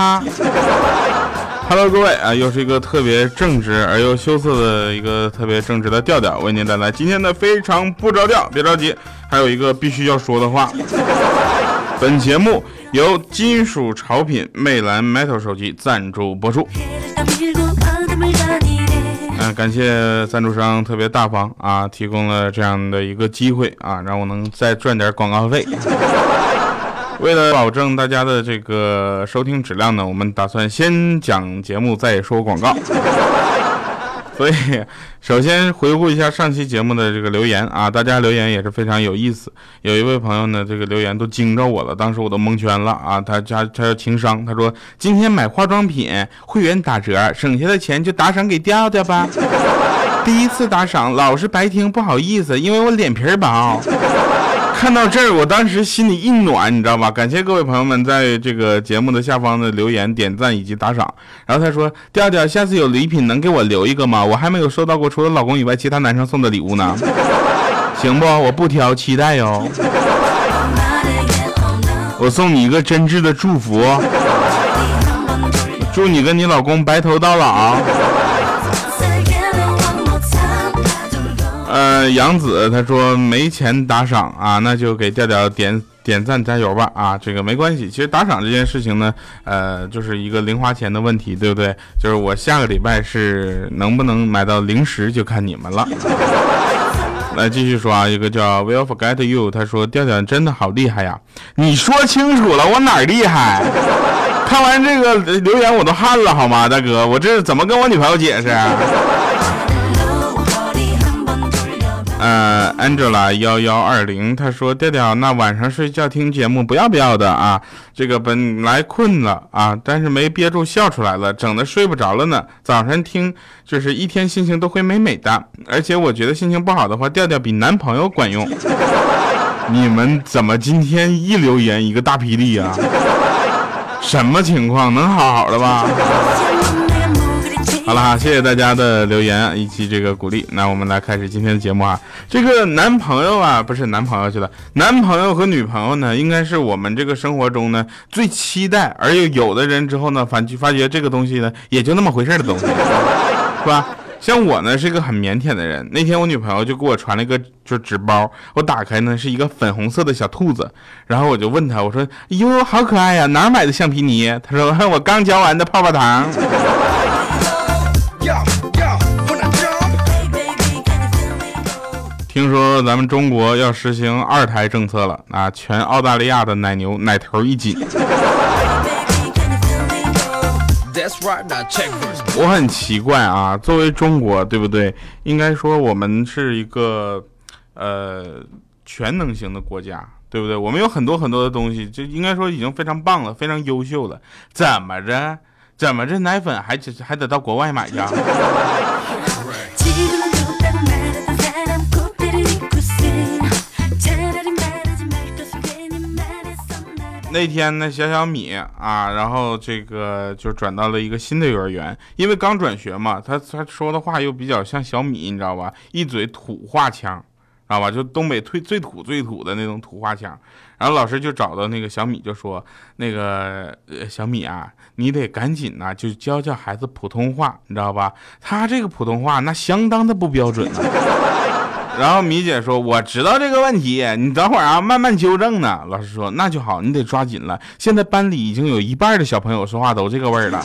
他。Hello，各位啊，又是一个特别正直而又羞涩的一个特别正直的调调，为您带来今天的非常不着调。别着急，还有一个必须要说的话。本节目由金属潮品魅蓝 Metal 手机赞助播出。嗯，感谢赞助商特别大方啊，提供了这样的一个机会啊，让我能再赚点广告费。为了保证大家的这个收听质量呢，我们打算先讲节目再说广告。所以，首先回顾一下上期节目的这个留言啊，大家留言也是非常有意思。有一位朋友呢，这个留言都惊着我了，当时我都蒙圈了啊。他他他要情商，他说今天买化妆品会员打折，省下的钱就打赏给调调吧。第一次打赏老是白听，不好意思，因为我脸皮薄。看到这儿，我当时心里一暖，你知道吧？感谢各位朋友们在这个节目的下方的留言、点赞以及打赏。然后他说：“调调，下次有礼品能给我留一个吗？我还没有收到过除了老公以外其他男生送的礼物呢。行不？我不挑，期待哟。我送你一个真挚的祝福，祝你跟你老公白头到老。”杨子他说没钱打赏啊，那就给调调点点赞加油吧啊，这个没关系。其实打赏这件事情呢，呃，就是一个零花钱的问题，对不对？就是我下个礼拜是能不能买到零食，就看你们了。来继续说啊，一个叫 Will Forget You，他说调调真的好厉害呀，你说清楚了，我哪厉害？看完这个留言我都汗了好吗，大哥，我这怎么跟我女朋友解释？呃，Angela 幺幺二零，他说调调，那晚上睡觉听节目不要不要的啊，这个本来困了啊，但是没憋住笑出来了，整的睡不着了呢。早上听就是一天心情都会美美的，而且我觉得心情不好的话，调调比男朋友管用。你们怎么今天一留言一个大霹雳啊？什么情况？能好好的吧？好了哈，谢谢大家的留言以及这个鼓励。那我们来开始今天的节目啊。这个男朋友啊，不是男朋友去了，男朋友和女朋友呢，应该是我们这个生活中呢最期待，而又有的人之后呢，反发觉这个东西呢，也就那么回事的东西，是吧？像我呢，是一个很腼腆的人。那天我女朋友就给我传了一个就是纸包，我打开呢是一个粉红色的小兔子，然后我就问她，我说：“哟，好可爱呀，哪买的橡皮泥？”她说：“我刚嚼完的泡泡糖。”听说咱们中国要实行二胎政策了啊！全澳大利亚的奶牛奶头一紧。我很奇怪啊，作为中国，对不对？应该说我们是一个呃全能型的国家，对不对？我们有很多很多的东西，就应该说已经非常棒了，非常优秀了。怎么着？怎么着？奶粉还还得到国外买去？那天呢，小小米啊，然后这个就转到了一个新的幼儿园，因为刚转学嘛，他他说的话又比较像小米，你知道吧？一嘴土话腔，知道吧？就东北最最土最土的那种土话腔。然后老师就找到那个小米，就说：“那个小米啊，你得赶紧呐，就教教孩子普通话，你知道吧？他这个普通话那相当的不标准。”然后米姐说：“我知道这个问题，你等会儿啊，慢慢纠正呢。”老师说：“那就好，你得抓紧了。现在班里已经有一半的小朋友说话都这个味儿了。”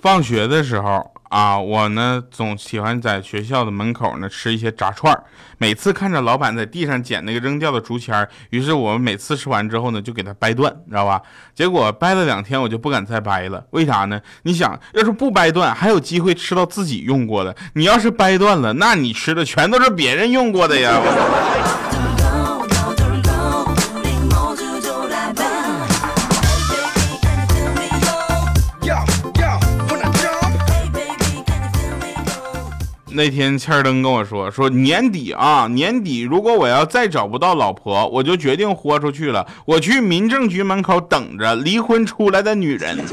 放学的时候。啊，我呢总喜欢在学校的门口呢吃一些炸串儿，每次看着老板在地上捡那个扔掉的竹签儿，于是我们每次吃完之后呢就给它掰断，知道吧？结果掰了两天，我就不敢再掰了。为啥呢？你想要是不掰断，还有机会吃到自己用过的；你要是掰断了，那你吃的全都是别人用过的呀。那天，倩儿灯跟我说，说年底啊，年底如果我要再找不到老婆，我就决定豁出去了。我去民政局门口等着离婚出来的女人。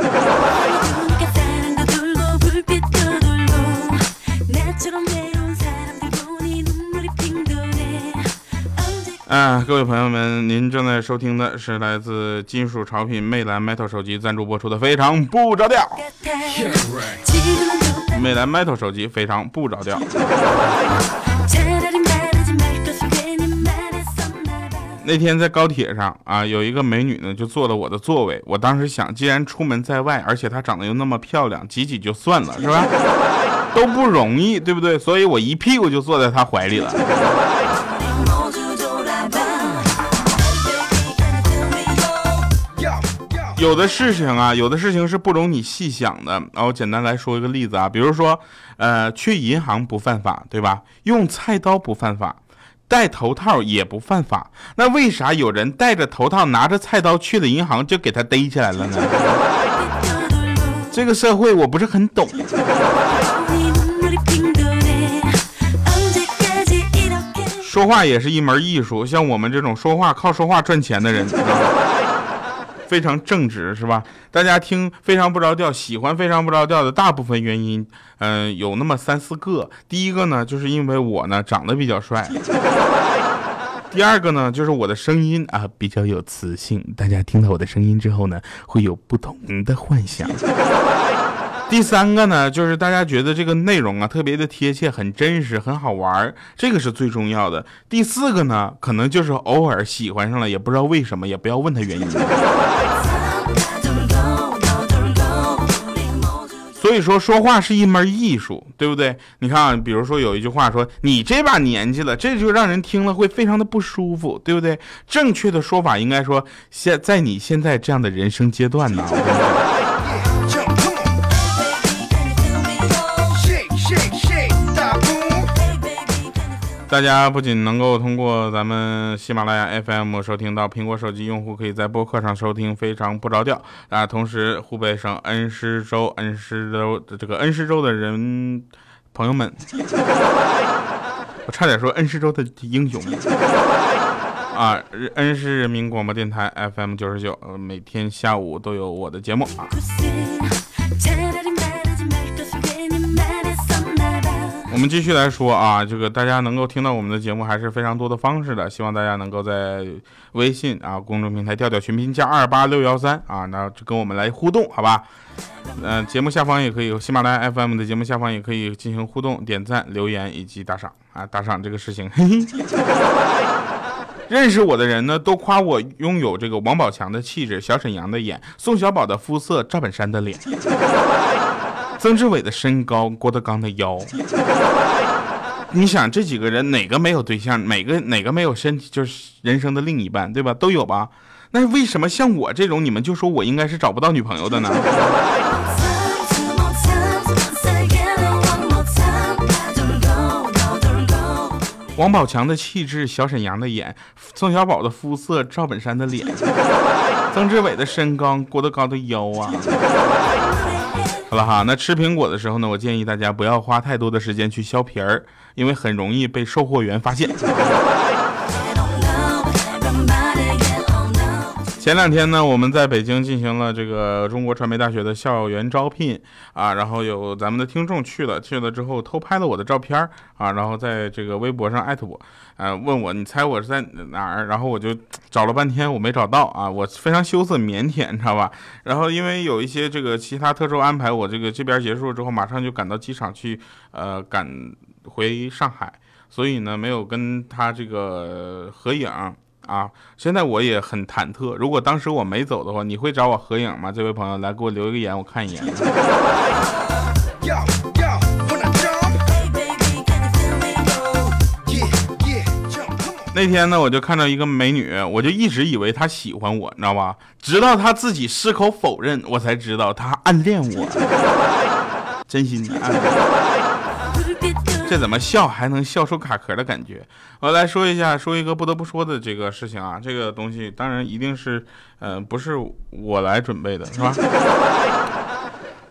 各位朋友们，您正在收听的是来自金属潮品魅蓝 metal 手机赞助播出的《非常不着调》。魅蓝 Metal 手机非常不着调。那天在高铁上啊，有一个美女呢，就坐了我的座位。我当时想，既然出门在外，而且她长得又那么漂亮，挤挤就算了，是吧？都不容易，对不对？所以我一屁股就坐在她怀里了。有的事情啊，有的事情是不容你细想的。然后简单来说一个例子啊，比如说，呃，去银行不犯法，对吧？用菜刀不犯法。戴头套也不犯法，那为啥有人戴着头套拿着菜刀去了银行就给他逮起来了呢？这个社会我不是很懂。说话也是一门艺术，像我们这种说话靠说话赚钱的人。非常正直是吧？大家听非常不着调，喜欢非常不着调的大部分原因，嗯，有那么三四个。第一个呢，就是因为我呢长得比较帅；第二个呢，就是我的声音啊比较有磁性，大家听到我的声音之后呢，会有不同的幻想。第三个呢，就是大家觉得这个内容啊特别的贴切，很真实，很好玩儿这个是最重要的。第四个呢，可能就是偶尔喜欢上了，也不知道为什么，也不要问他原因。所以说，说话是一门艺术，对不对？你看，比如说有一句话说：“你这把年纪了，这就让人听了会非常的不舒服，对不对？”正确的说法应该说：“现在你现在这样的人生阶段呢。”大家不仅能够通过咱们喜马拉雅 FM 收听到，苹果手机用户可以在播客上收听，非常不着调啊。同时，湖北省恩施州恩施州的这个恩施州的人朋友们，我差点说恩施州的英雄 啊！恩施人民广播电台 FM 九十九，每天下午都有我的节目啊。我们继续来说啊，这个大家能够听到我们的节目还是非常多的方式的，希望大家能够在微信啊公众平台调调群拼加二八六幺三啊，那就跟我们来互动，好吧？嗯，节目下方也可以，喜马拉雅 FM 的节目下方也可以进行互动、点赞、留言以及打赏啊，打赏这个事情。认识我的人呢，都夸我拥有这个王宝强的气质、小沈阳的眼、宋小宝的肤色、赵本山的脸。曾志伟的身高，郭德纲的腰，你想这几个人哪个没有对象？哪个哪个没有身体？就是人生的另一半，对吧？都有吧？那为什么像我这种，你们就说我应该是找不到女朋友的呢？王宝强的气质，小沈阳的眼，宋小宝的肤色，赵本山的脸，曾志伟的身高，郭德纲的腰啊。好了哈，那吃苹果的时候呢，我建议大家不要花太多的时间去削皮儿，因为很容易被售货员发现。前两天呢，我们在北京进行了这个中国传媒大学的校园招聘啊，然后有咱们的听众去了，去了之后偷拍了我的照片儿啊，然后在这个微博上艾特我，呃，问我你猜我是在哪儿？然后我就找了半天，我没找到啊，我非常羞涩腼腆，你知道吧？然后因为有一些这个其他特殊安排，我这个这边结束之后，马上就赶到机场去，呃，赶回上海，所以呢，没有跟他这个合影。啊，现在我也很忐忑。如果当时我没走的话，你会找我合影吗？这位朋友，来给我留一个言，我看一眼。那天呢，我就看到一个美女，我就一直以为她喜欢我，你知道吧？直到她自己矢口否认，我才知道她暗恋我，真心的。这怎么笑还能笑出卡壳的感觉？我来说一下，说一个不得不说的这个事情啊，这个东西当然一定是，呃，不是我来准备的，是吧？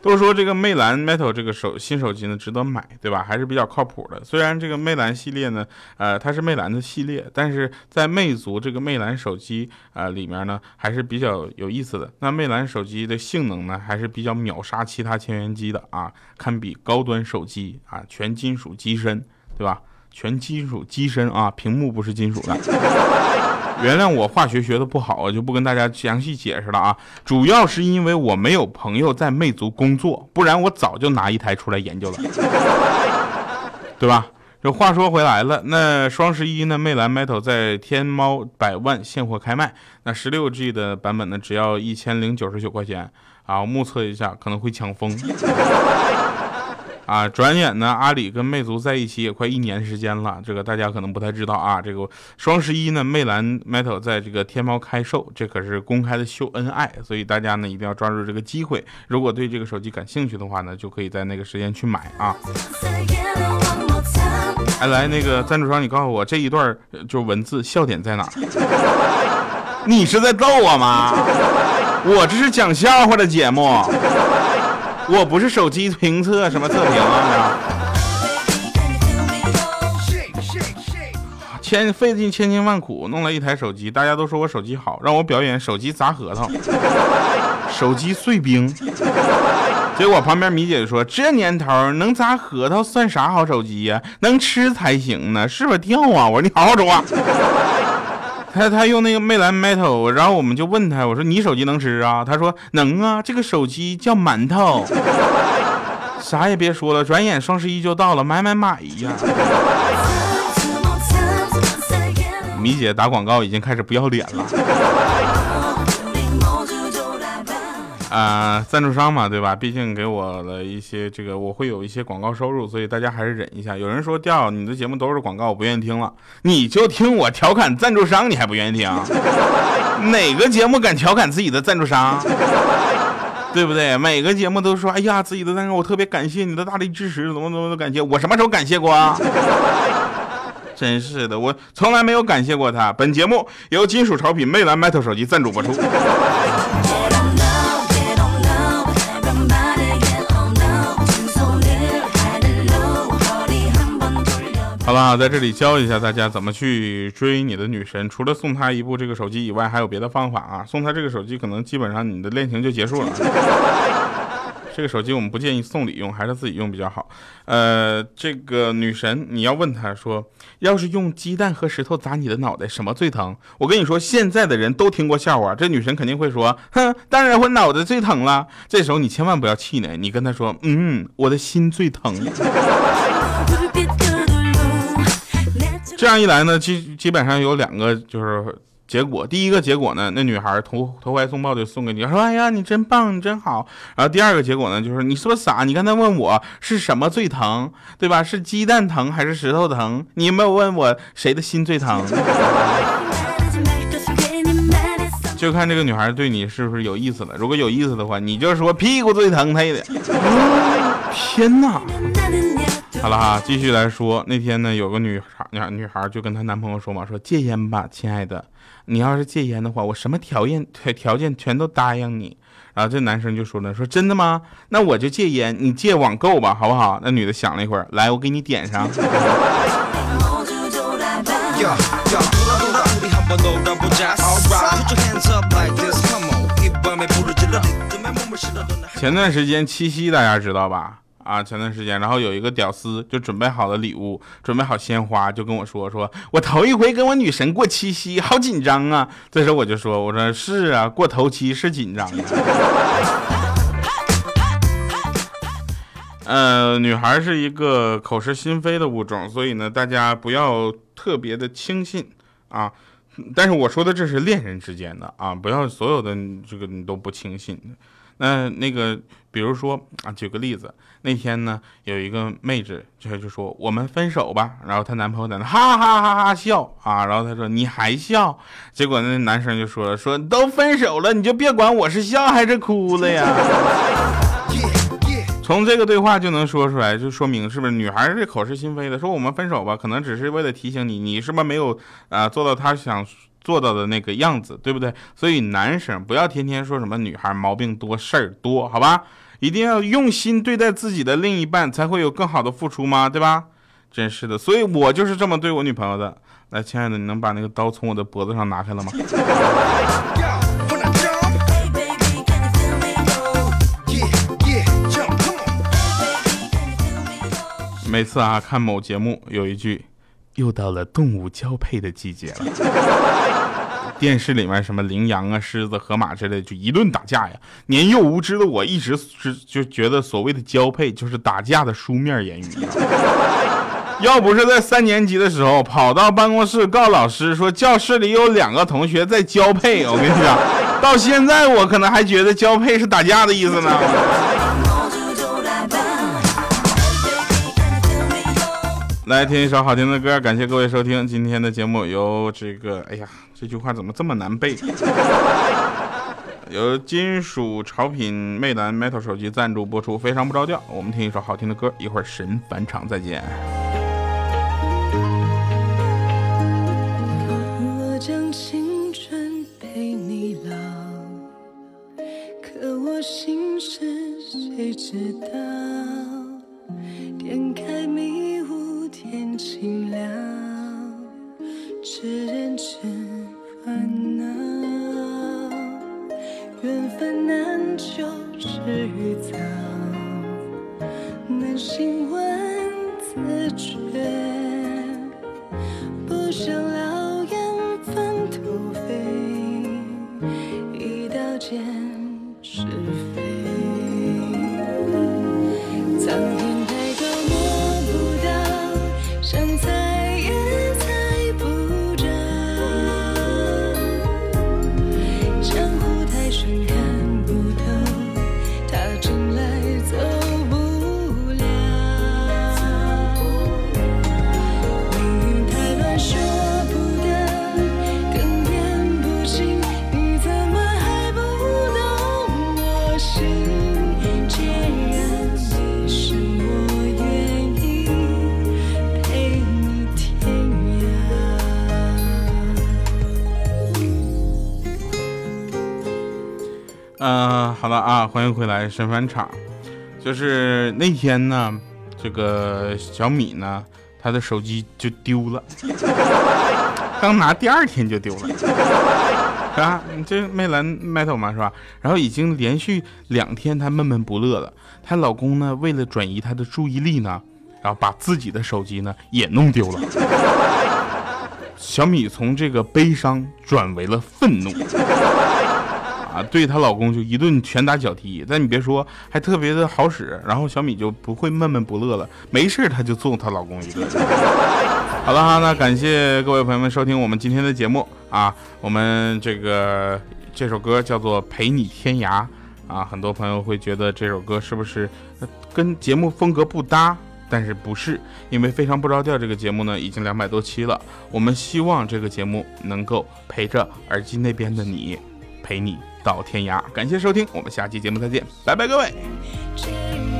都说这个魅蓝 Metal 这个手新手机呢值得买，对吧？还是比较靠谱的。虽然这个魅蓝系列呢，呃，它是魅蓝的系列，但是在魅族这个魅蓝手机呃里面呢，还是比较有意思的。那魅蓝手机的性能呢，还是比较秒杀其他千元机的啊，堪比高端手机啊，全金属机身，对吧？全金属机身啊，屏幕不是金属的。原谅我化学学的不好，我就不跟大家详细解释了啊。主要是因为我没有朋友在魅族工作，不然我早就拿一台出来研究了，对吧？这话说回来了，那双十一呢？魅蓝 Metal 在天猫百万现货开卖，那十六 G 的版本呢，只要一千零九十九块钱啊！目测一下，可能会抢疯。啊，转眼呢，阿里跟魅族在一起也快一年时间了，这个大家可能不太知道啊。这个双十一呢，魅蓝 Metal 在这个天猫开售，这可是公开的秀恩爱，所以大家呢一定要抓住这个机会。如果对这个手机感兴趣的话呢，就可以在那个时间去买啊。哎，来那个赞助商，你告诉我这一段就文字笑点在哪？你是在逗我吗？我这是讲笑话的节目。我不是手机评测什么测评啊，千费尽千辛万苦弄了一台手机，大家都说我手机好，让我表演手机砸核桃，手机碎冰。结果旁边米姐说：“这年头能砸核桃算啥好手机呀？能吃才行呢，是不是掉啊？”我说：“你好好说话。”他他用那个魅蓝 Metal，然后我们就问他，我说你手机能吃啊？他说能啊，这个手机叫馒头。啥也别说了，转眼双十一就到了，买买买呀！米姐打广告已经开始不要脸了。啊，赞助商嘛，对吧？毕竟给我了一些这个，我会有一些广告收入，所以大家还是忍一下。有人说调你的节目都是广告，我不愿意听了。你就听我调侃赞助商，你还不愿意听？哪个节目敢调侃自己的赞助商？对不对？每个节目都说，哎呀，自己的赞助，我特别感谢你的大力支持，怎么怎么的感谢？我什么时候感谢过啊？真是的，我从来没有感谢过他。本节目由金属潮品魅蓝 Metal 手机赞助播出。好了，在这里教一下大家怎么去追你的女神。除了送她一部这个手机以外，还有别的方法啊！送她这个手机，可能基本上你的恋情就结束了。这个手机我们不建议送礼用，还是自己用比较好。呃，这个女神，你要问她说，要是用鸡蛋和石头砸你的脑袋，什么最疼？我跟你说，现在的人都听过笑话，这女神肯定会说，哼，当然我脑袋最疼了。这时候你千万不要气馁，你跟她说，嗯，我的心最疼。这样一来呢，基基本上有两个就是结果。第一个结果呢，那女孩投投怀送抱就送给你，说：“哎呀，你真棒，你真好。”然后第二个结果呢，就是你是不是傻？你刚才问我是什么最疼，对吧？是鸡蛋疼还是石头疼？你没有问我谁的心最疼？就看这个女孩对你是不是有意思了。如果有意思的话，你就说屁股最疼，她也得。天哪！好了哈，继续来说，那天呢，有个女孩，女女孩就跟她男朋友说嘛，说戒烟吧，亲爱的，你要是戒烟的话，我什么条件 条件全都答应你。然后这男生就说了，说真的吗？那我就戒烟，你戒网购吧，好不好？那女的想了一会儿，来，我给你点上。前段时间七夕，大家知道吧？啊，前段时间，然后有一个屌丝就准备好了礼物，准备好鲜花，就跟我说：“说我头一回跟我女神过七夕，好紧张啊！”这时候我就说：“我说是啊，过头七是紧张的。”呃，女孩是一个口是心非的物种，所以呢，大家不要特别的轻信啊。但是我说的这是恋人之间的啊，不要所有的这个你都不轻信。那那个，比如说啊，举个例子，那天呢，有一个妹子就就说我们分手吧，然后她男朋友在那哈哈哈哈笑啊，然后她说你还笑，结果那男生就说了，说都分手了，你就别管我是笑还是哭了呀。从这个对话就能说出来，就说明是不是女孩是口是心非的，说我们分手吧，可能只是为了提醒你，你是不是没有啊做到她想。做到的那个样子，对不对？所以男生不要天天说什么女孩毛病多事儿多，好吧？一定要用心对待自己的另一半，才会有更好的付出吗？对吧？真是的，所以我就是这么对我女朋友的。来，亲爱的，你能把那个刀从我的脖子上拿开了吗？每次啊看某节目有一句。又到了动物交配的季节了。电视里面什么羚羊啊、狮子、河马之类，就一顿打架呀。年幼无知的我一直是就觉得所谓的交配就是打架的书面言语。要不是在三年级的时候跑到办公室告老师说教室里有两个同学在交配，我跟你讲，到现在我可能还觉得交配是打架的意思呢。来听一首好听的歌，感谢各位收听今天的节目。由这个，哎呀，这句话怎么这么难背？由金属潮品魅蓝 Metal 手机赞助播出，非常不着调。我们听一首好听的歌，一会儿神返场再见。我将青春陪你老，可我心事谁知道？是非。嗯，好了啊，欢迎回来神返场。就是那天呢，这个小米呢，他的手机就丢了，刚拿第二天就丢了，是吧？你这魅蓝 metal 嘛，是吧？然后已经连续两天她闷闷不乐了。她老公呢，为了转移她的注意力呢，然后把自己的手机呢也弄丢了。小米从这个悲伤转为了愤怒。对她老公就一顿拳打脚踢，但你别说，还特别的好使。然后小米就不会闷闷不乐了，没事她就揍她老公一顿。好了哈，那感谢各位朋友们收听我们今天的节目啊。我们这个这首歌叫做《陪你天涯》啊，很多朋友会觉得这首歌是不是跟节目风格不搭？但是不是，因为非常不着调这个节目呢已经两百多期了，我们希望这个节目能够陪着耳机那边的你，陪你到天涯。感谢收听，我们下期节目再见，拜拜各位。